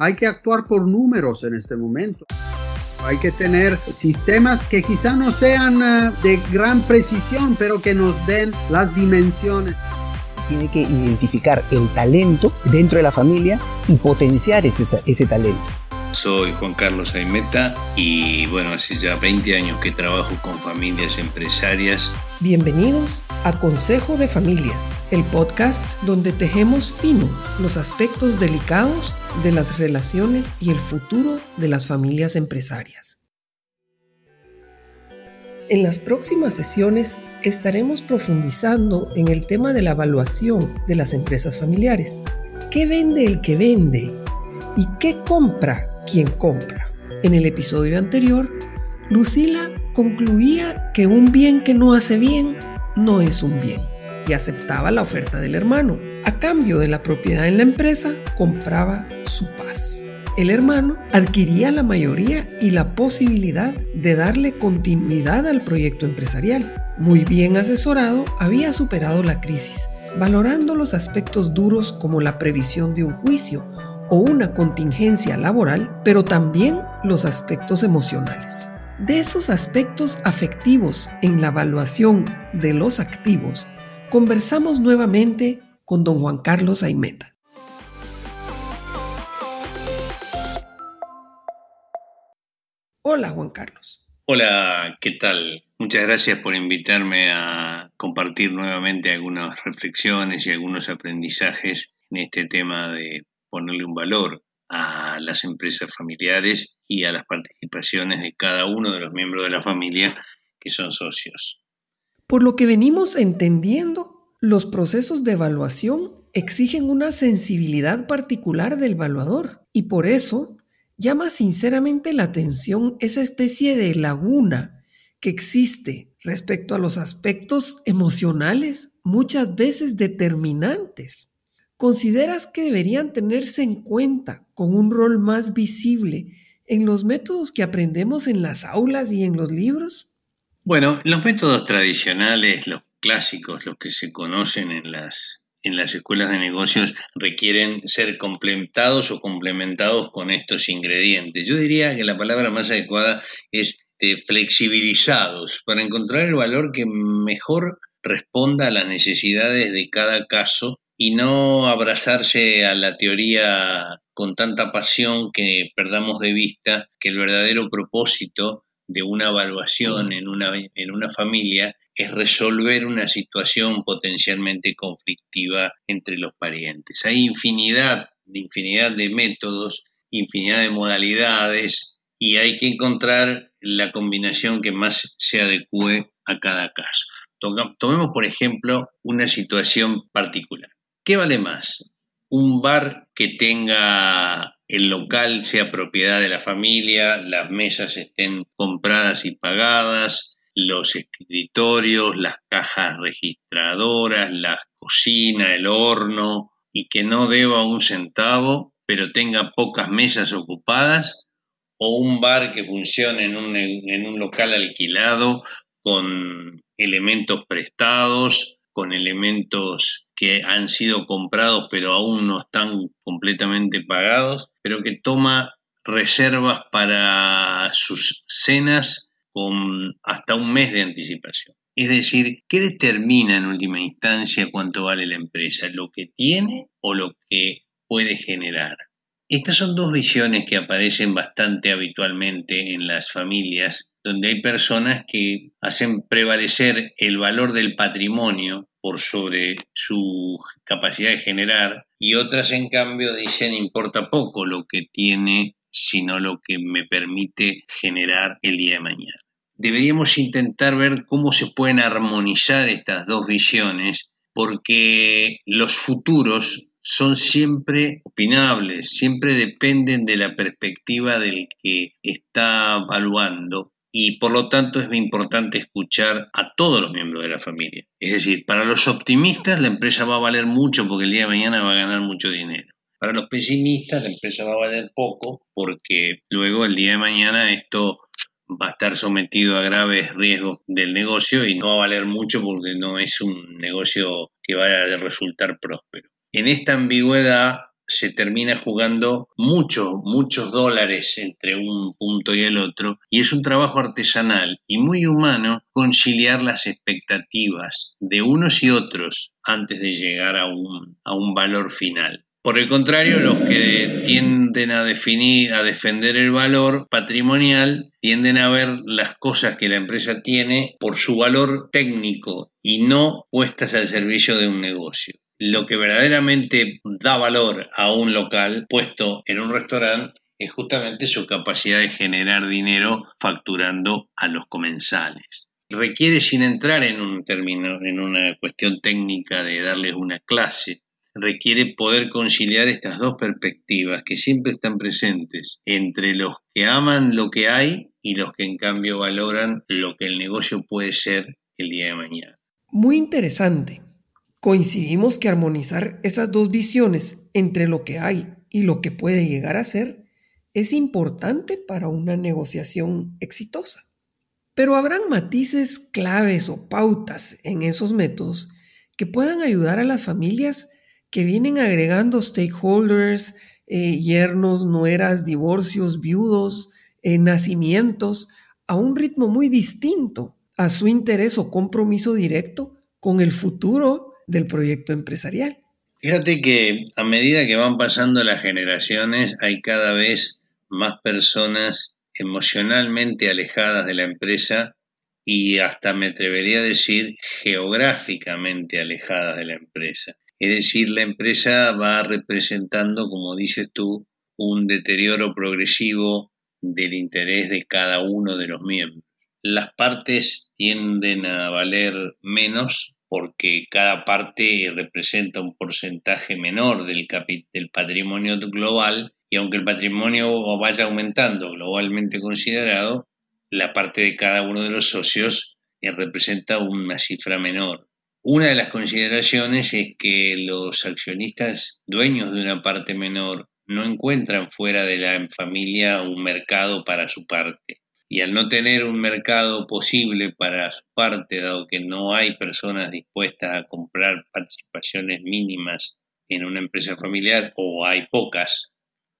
hay que actuar por números en este momento. Hay que tener sistemas que quizá no sean eh, de gran precisión, pero que nos den las dimensiones. Tiene que identificar el talento dentro de la familia y potenciar ese, ese talento. Soy Juan Carlos Aimeta y bueno, hace ya 20 años que trabajo con familias empresarias. Bienvenidos a Consejo de Familia, el podcast donde tejemos fino los aspectos delicados de las relaciones y el futuro de las familias empresarias. En las próximas sesiones estaremos profundizando en el tema de la evaluación de las empresas familiares. ¿Qué vende el que vende? ¿Y qué compra quien compra. En el episodio anterior, Lucila concluía que un bien que no hace bien no es un bien y aceptaba la oferta del hermano. A cambio de la propiedad en la empresa, compraba su paz. El hermano adquiría la mayoría y la posibilidad de darle continuidad al proyecto empresarial. Muy bien asesorado, había superado la crisis, valorando los aspectos duros como la previsión de un juicio o una contingencia laboral, pero también los aspectos emocionales. De esos aspectos afectivos en la evaluación de los activos, conversamos nuevamente con don Juan Carlos Aimeta. Hola Juan Carlos. Hola, ¿qué tal? Muchas gracias por invitarme a compartir nuevamente algunas reflexiones y algunos aprendizajes en este tema de ponerle un valor a las empresas familiares y a las participaciones de cada uno de los miembros de la familia que son socios. Por lo que venimos entendiendo, los procesos de evaluación exigen una sensibilidad particular del evaluador y por eso llama sinceramente la atención esa especie de laguna que existe respecto a los aspectos emocionales muchas veces determinantes ¿Consideras que deberían tenerse en cuenta con un rol más visible en los métodos que aprendemos en las aulas y en los libros? Bueno, los métodos tradicionales, los clásicos, los que se conocen en las, en las escuelas de negocios, requieren ser complementados o complementados con estos ingredientes. Yo diría que la palabra más adecuada es de flexibilizados para encontrar el valor que mejor responda a las necesidades de cada caso y no abrazarse a la teoría con tanta pasión que perdamos de vista que el verdadero propósito de una evaluación en una, en una familia es resolver una situación potencialmente conflictiva entre los parientes. Hay infinidad, infinidad de métodos, infinidad de modalidades y hay que encontrar la combinación que más se adecue a cada caso. Tomemos, por ejemplo, una situación particular. ¿Qué vale más? ¿Un bar que tenga el local sea propiedad de la familia, las mesas estén compradas y pagadas, los escritorios, las cajas registradoras, la cocina, el horno, y que no deba un centavo, pero tenga pocas mesas ocupadas, o un bar que funcione en un, en un local alquilado con elementos prestados, con elementos que han sido comprados pero aún no están completamente pagados, pero que toma reservas para sus cenas con hasta un mes de anticipación. Es decir, ¿qué determina en última instancia cuánto vale la empresa? ¿Lo que tiene o lo que puede generar? Estas son dos visiones que aparecen bastante habitualmente en las familias, donde hay personas que hacen prevalecer el valor del patrimonio por sobre su capacidad de generar y otras en cambio dicen importa poco lo que tiene sino lo que me permite generar el día de mañana. Deberíamos intentar ver cómo se pueden armonizar estas dos visiones porque los futuros son siempre opinables, siempre dependen de la perspectiva del que está evaluando y por lo tanto es importante escuchar a todos los miembros de la familia. Es decir, para los optimistas la empresa va a valer mucho porque el día de mañana va a ganar mucho dinero. Para los pesimistas la empresa va a valer poco porque luego el día de mañana esto va a estar sometido a graves riesgos del negocio y no va a valer mucho porque no es un negocio que vaya a resultar próspero. En esta ambigüedad se termina jugando muchos, muchos dólares entre un punto y el otro, y es un trabajo artesanal y muy humano conciliar las expectativas de unos y otros antes de llegar a un, a un valor final. Por el contrario, los que tienden a definir, a defender el valor patrimonial, tienden a ver las cosas que la empresa tiene por su valor técnico y no puestas al servicio de un negocio. Lo que verdaderamente da valor a un local puesto en un restaurante es justamente su capacidad de generar dinero facturando a los comensales. Requiere, sin entrar en un término, en una cuestión técnica de darles una clase, requiere poder conciliar estas dos perspectivas que siempre están presentes entre los que aman lo que hay y los que en cambio valoran lo que el negocio puede ser el día de mañana. Muy interesante. Coincidimos que armonizar esas dos visiones entre lo que hay y lo que puede llegar a ser es importante para una negociación exitosa. Pero habrán matices claves o pautas en esos métodos que puedan ayudar a las familias que vienen agregando stakeholders, eh, yernos, nueras, divorcios, viudos, eh, nacimientos, a un ritmo muy distinto a su interés o compromiso directo con el futuro del proyecto empresarial. Fíjate que a medida que van pasando las generaciones hay cada vez más personas emocionalmente alejadas de la empresa y hasta me atrevería a decir geográficamente alejadas de la empresa. Es decir, la empresa va representando, como dices tú, un deterioro progresivo del interés de cada uno de los miembros. Las partes tienden a valer menos porque cada parte representa un porcentaje menor del, patrimonio global y aunque el patrimonio vaya aumentando globalmente considerado, la parte de cada uno de los socios eh, representa una cifra menor. Una de las consideraciones es que los accionistas dueños de una parte menor no encuentran fuera de la familia un mercado para su parte. Y al no tener un mercado posible para su parte, dado que no hay personas dispuestas a comprar participaciones mínimas en una empresa familiar o hay pocas,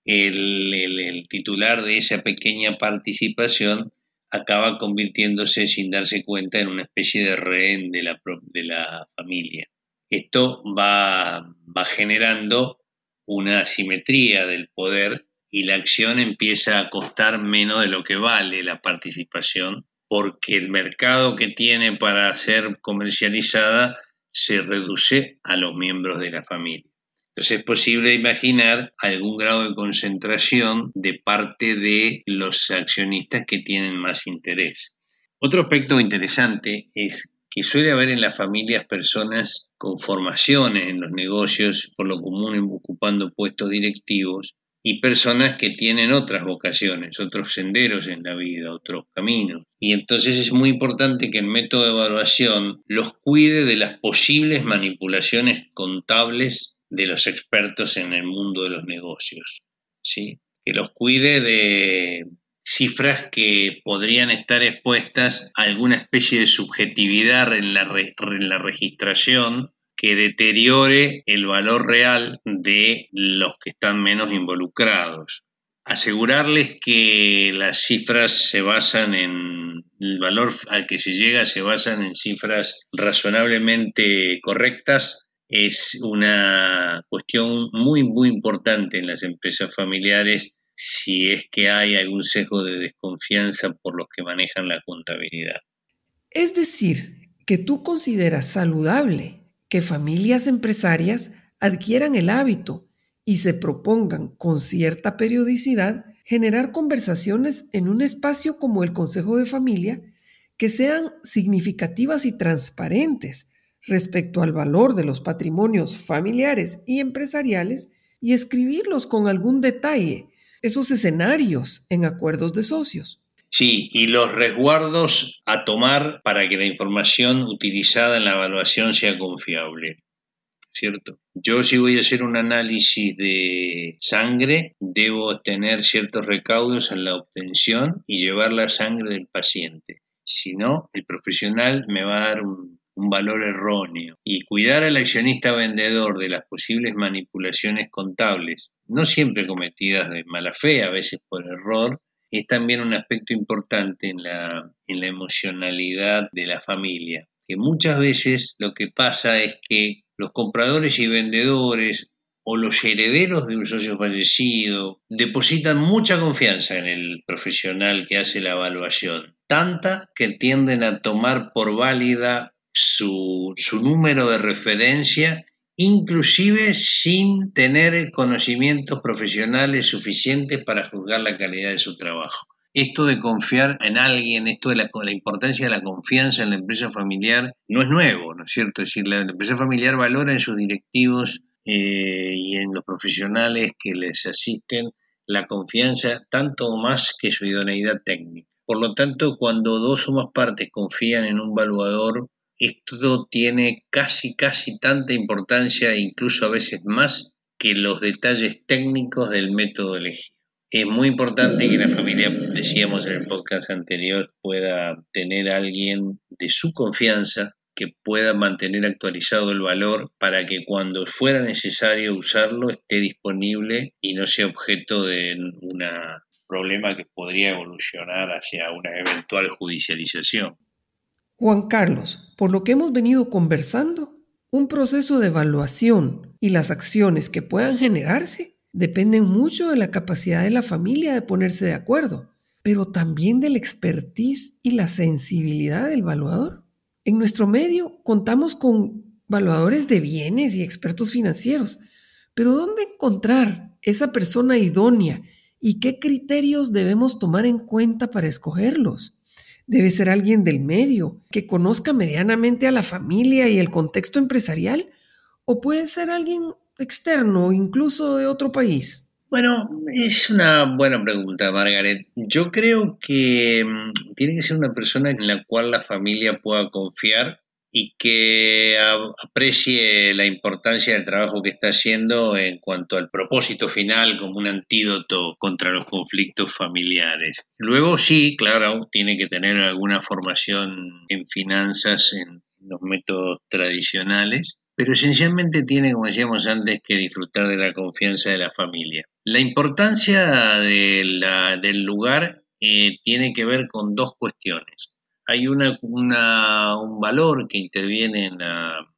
el, el titular de esa pequeña participación acaba convirtiéndose sin darse cuenta en una especie de rehén de la, de la familia. Esto va, va generando una asimetría del poder y la acción empieza a costar menos de lo que vale la participación porque el mercado que tiene para ser comercializada se reduce a los miembros de la familia. Entonces es posible imaginar algún grado de concentración de parte de los accionistas que tienen más interés. Otro aspecto interesante es que suele haber en las familias personas con formaciones en los negocios, por lo común ocupando puestos directivos, y personas que tienen otras vocaciones, otros senderos en la vida, otros caminos. Y entonces es muy importante que el método de evaluación los cuide de las posibles manipulaciones contables de los expertos en el mundo de los negocios, ¿sí? que los cuide de cifras que podrían estar expuestas a alguna especie de subjetividad en la, en la registración que deteriore el valor real de los que están menos involucrados. Asegurarles que las cifras se basan en el valor al que se llega se basan en cifras razonablemente correctas es una cuestión muy, muy importante en las empresas familiares si es que hay algún sesgo de desconfianza por los que manejan la contabilidad. Es decir, que tú consideras saludable que familias empresarias adquieran el hábito y se propongan con cierta periodicidad generar conversaciones en un espacio como el Consejo de Familia que sean significativas y transparentes respecto al valor de los patrimonios familiares y empresariales y escribirlos con algún detalle, esos escenarios en acuerdos de socios. Sí, y los resguardos a tomar para que la información utilizada en la evaluación sea confiable. ¿Cierto? Yo si voy a hacer un análisis de sangre, debo tener ciertos recaudos en la obtención y llevar la sangre del paciente. Si no, el profesional me va a dar un valor erróneo. Y cuidar al accionista vendedor de las posibles manipulaciones contables, no siempre cometidas de mala fe, a veces por error, es también un aspecto importante en la, en la emocionalidad de la familia. Que muchas veces lo que pasa es que los compradores y vendedores o los herederos de un socio fallecido depositan mucha confianza en el profesional que hace la evaluación, tanta que tienden a tomar por válida su, su número de referencia inclusive sin tener conocimientos profesionales suficientes para juzgar la calidad de su trabajo. Esto de confiar en alguien, esto de la, la, importancia de la confianza en la empresa familiar, no es nuevo, ¿no es cierto? Es decir, la, empresa familiar valora en sus directivos eh, y en los profesionales que les asisten la confianza tanto más que su idoneidad técnica. Por lo tanto, cuando dos o más partes confían en un valuador, esto tiene casi, casi tanta importancia, incluso a veces más, que los detalles técnicos del método elegido. Es muy importante que la familia, decíamos en el podcast anterior, pueda tener a alguien de su confianza que pueda mantener actualizado el valor para que cuando fuera necesario usarlo esté disponible y no sea objeto de un problema que podría evolucionar hacia una eventual judicialización. Juan Carlos, por lo que hemos venido conversando, un proceso de evaluación y las acciones que puedan generarse dependen mucho de la capacidad de la familia de ponerse de acuerdo, pero también del expertise y la sensibilidad del evaluador. En nuestro medio contamos con evaluadores de bienes y expertos financieros, pero ¿dónde encontrar esa persona idónea y qué criterios debemos tomar en cuenta para escogerlos? Debe ser alguien del medio, que conozca medianamente a la familia y el contexto empresarial, o puede ser alguien externo, incluso de otro país. Bueno, es una buena pregunta, Margaret. Yo creo que mm, tiene que ser una persona en la cual la familia pueda confiar y que aprecie la importancia del trabajo que está haciendo en cuanto al propósito final como un antídoto contra los conflictos familiares. Luego sí, claro, tiene que tener alguna formación en finanzas en los métodos tradicionales, pero esencialmente tiene, como decíamos antes, que disfrutar de la confianza de la familia. La importancia del lugar eh, tiene que ver con dos cuestiones hay un valor que interviene en,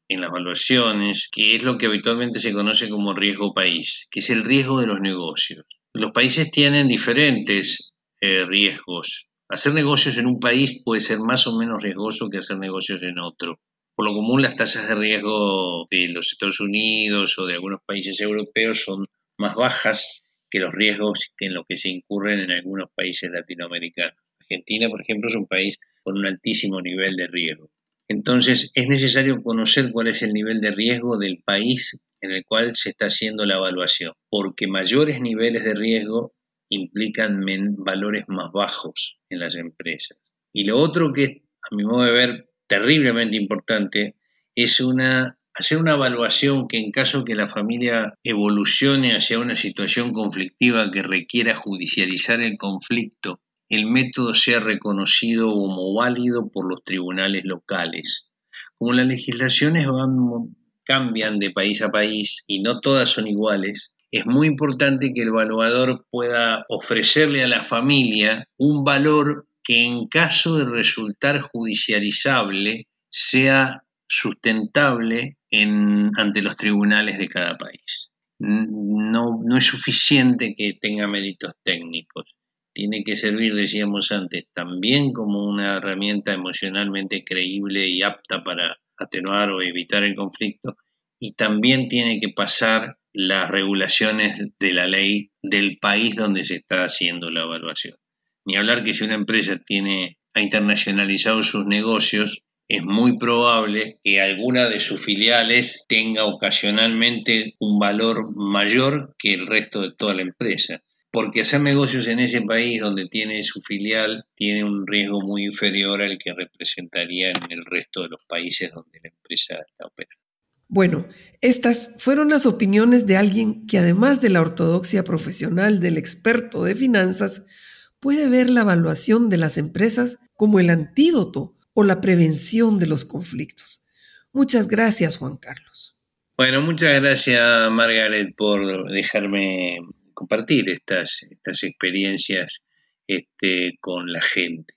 en las valuaciones, que es lo que habitualmente se conoce como riesgo país, que es el riesgo de los negocios. Los países tienen diferentes eh, riesgos. Hacer negocios en un país puede ser más o menos riesgoso que hacer negocios en otro. Por lo común, las tasas de riesgo de los Estados Unidos o de algunos países europeos son más bajas que los riesgos en los que se incurren en algunos países latinoamericanos. Argentina, por ejemplo, es un país con un altísimo nivel de riesgo. Entonces, es necesario conocer cuál es el nivel de riesgo del país en el cual se está haciendo la evaluación, porque mayores niveles de riesgo implican valores más bajos en las empresas. Y lo otro que, a mi modo de ver, terriblemente importante, es una, hacer una evaluación que en caso que la familia evolucione hacia una situación conflictiva que requiera judicializar el conflicto el método sea reconocido como válido por los tribunales locales. Como las legislaciones cambian de país a país y no todas son iguales, es muy importante que el evaluador pueda ofrecerle a la familia un valor que en caso de resultar judicializable sea sustentable ante los tribunales de cada país. No es suficiente que tenga méritos técnicos tiene que servir, decíamos antes, también como una herramienta emocionalmente creíble y apta para atenuar o evitar el conflicto, y también tiene que pasar las regulaciones de la ley del país donde se está haciendo la evaluación. Ni hablar que si una empresa tiene ha internacionalizado sus negocios, es muy probable que alguna de sus filiales tenga ocasionalmente un valor mayor que el resto de toda la empresa porque hacer negocios en ese país donde tiene su filial tiene un riesgo muy inferior al que representaría en el resto de los países donde la empresa está operando. Bueno, estas fueron las opiniones de alguien que además de la ortodoxia profesional del experto de finanzas, puede ver la evaluación de las empresas como el antídoto o la prevención de los conflictos. Muchas gracias, Juan Carlos. Bueno, muchas gracias, Margaret, por dejarme compartir estas, estas experiencias este, con la gente.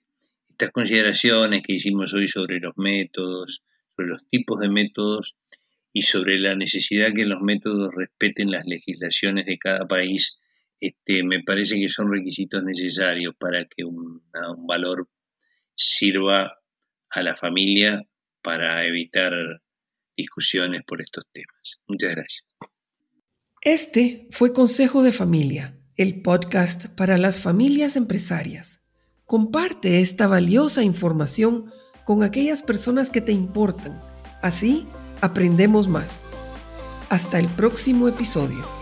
Estas consideraciones que hicimos hoy sobre los métodos, sobre los tipos de métodos y sobre la necesidad que los métodos respeten las legislaciones de cada país, este, me parece que son requisitos necesarios para que un valor sirva a la familia para evitar discusiones por estos temas. Muchas gracias. Este fue Consejo de Familia, el podcast para las familias empresarias. Comparte esta valiosa información con aquellas personas que te importan. Así aprendemos más. Hasta el próximo episodio.